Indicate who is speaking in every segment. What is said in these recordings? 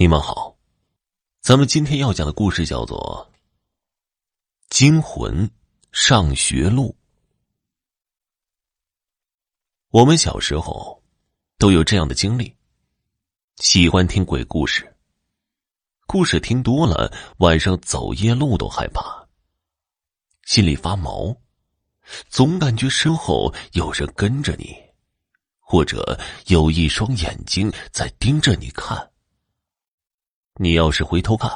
Speaker 1: 你们好，咱们今天要讲的故事叫做《惊魂上学路》。我们小时候都有这样的经历，喜欢听鬼故事。故事听多了，晚上走夜路都害怕，心里发毛，总感觉身后有人跟着你，或者有一双眼睛在盯着你看。你要是回头看，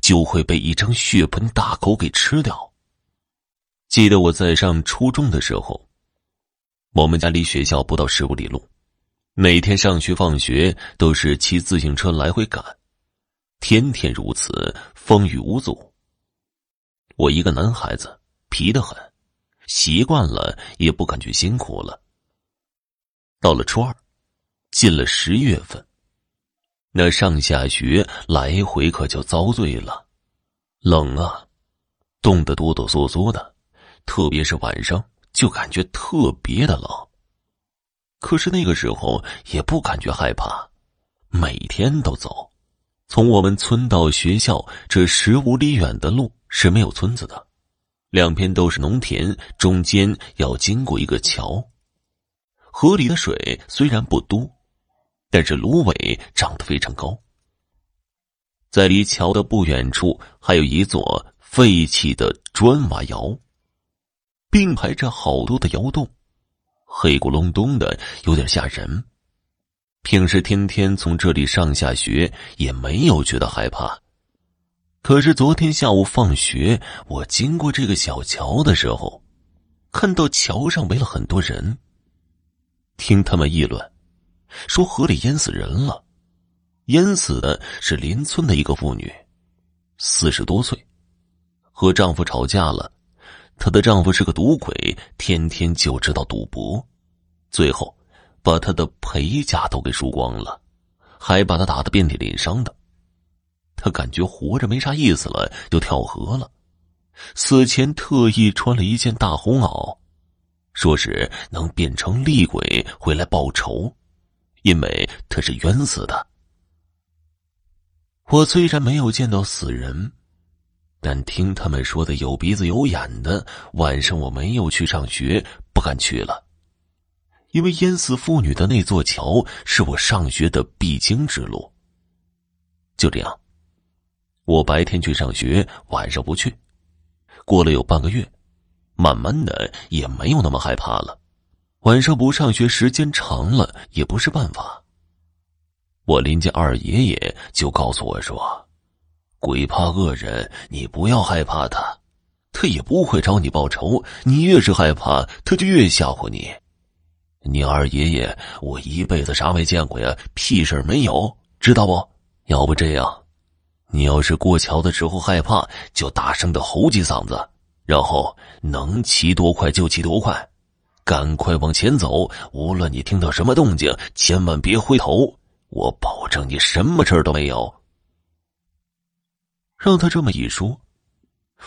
Speaker 1: 就会被一张血盆大口给吃掉。记得我在上初中的时候，我们家离学校不到十五里路，每天上学放学都是骑自行车来回赶，天天如此，风雨无阻。我一个男孩子，皮得很，习惯了也不感觉辛苦了。到了初二，进了十月份。那上下学来回可就遭罪了，冷啊，冻得哆哆嗦嗦的，特别是晚上就感觉特别的冷。可是那个时候也不感觉害怕，每天都走。从我们村到学校这十五里远的路是没有村子的，两边都是农田，中间要经过一个桥。河里的水虽然不多。但是芦苇长得非常高，在离桥的不远处，还有一座废弃的砖瓦窑，并排着好多的窑洞，黑咕隆咚的，有点吓人。平时天天从这里上下学，也没有觉得害怕。可是昨天下午放学，我经过这个小桥的时候，看到桥上围了很多人，听他们议论。说河里淹死人了，淹死的是邻村的一个妇女，四十多岁，和丈夫吵架了。她的丈夫是个赌鬼，天天就知道赌博，最后把她的陪嫁都给输光了，还把她打得遍体鳞伤的。她感觉活着没啥意思了，就跳河了。死前特意穿了一件大红袄，说是能变成厉鬼回来报仇。因为他是冤死的。我虽然没有见到死人，但听他们说的有鼻子有眼的，晚上我没有去上学，不敢去了。因为淹死妇女的那座桥是我上学的必经之路。就这样，我白天去上学，晚上不去。过了有半个月，慢慢的也没有那么害怕了。晚上不上学，时间长了也不是办法。我邻家二爷爷就告诉我说：“鬼怕恶人，你不要害怕他，他也不会找你报仇。你越是害怕，他就越吓唬你。”你二爷爷，我一辈子啥没见过呀，屁事没有，知道不？要不这样，你要是过桥的时候害怕，就大声的吼几嗓子，然后能骑多快就骑多快。赶快往前走！无论你听到什么动静，千万别回头。我保证你什么事儿都没有。让他这么一说，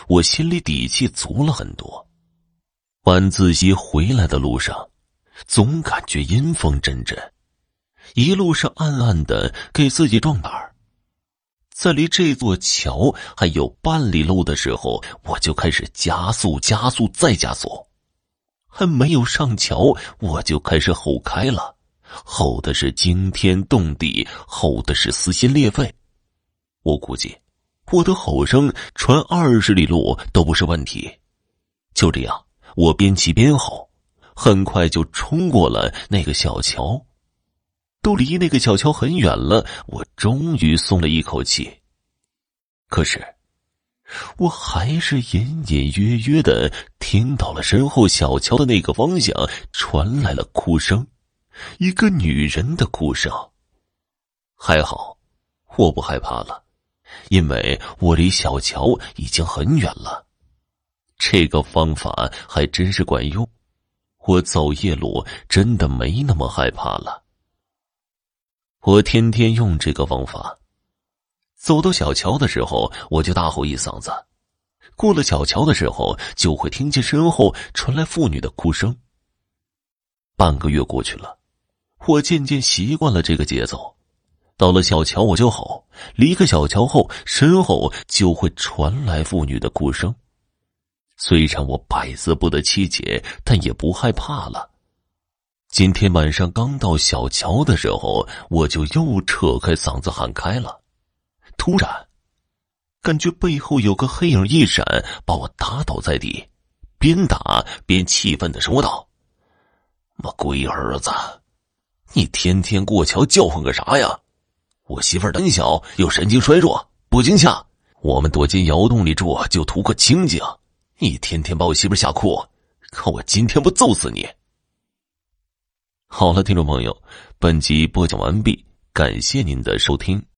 Speaker 1: 我心里底气足了很多。晚自习回来的路上，总感觉阴风阵阵，一路上暗暗的给自己壮胆儿。在离这座桥还有半里路的时候，我就开始加速、加速再加速。还没有上桥，我就开始吼开了，吼的是惊天动地，吼的是撕心裂肺。我估计，我的吼声传二十里路都不是问题。就这样，我边骑边吼，很快就冲过了那个小桥。都离那个小桥很远了，我终于松了一口气。可是。我还是隐隐约约的听到了身后小桥的那个方向传来了哭声，一个女人的哭声。还好，我不害怕了，因为我离小桥已经很远了。这个方法还真是管用，我走夜路真的没那么害怕了。我天天用这个方法。走到小桥的时候，我就大吼一嗓子；过了小桥的时候，就会听见身后传来妇女的哭声。半个月过去了，我渐渐习惯了这个节奏。到了小桥，我就吼；离开小桥后，身后就会传来妇女的哭声。虽然我百思不得其解，但也不害怕了。今天晚上刚到小桥的时候，我就又扯开嗓子喊开了。突然，感觉背后有个黑影一闪，把我打倒在地，边打边气愤的说道：“妈龟儿子，你天天过桥叫唤个啥呀？我媳妇胆小又神经衰弱，不惊吓，我们躲进窑洞里住就图个清静。”你天天把我媳妇吓哭，看我今天不揍死你！好了，听众朋友，本集播讲完毕，感谢您的收听。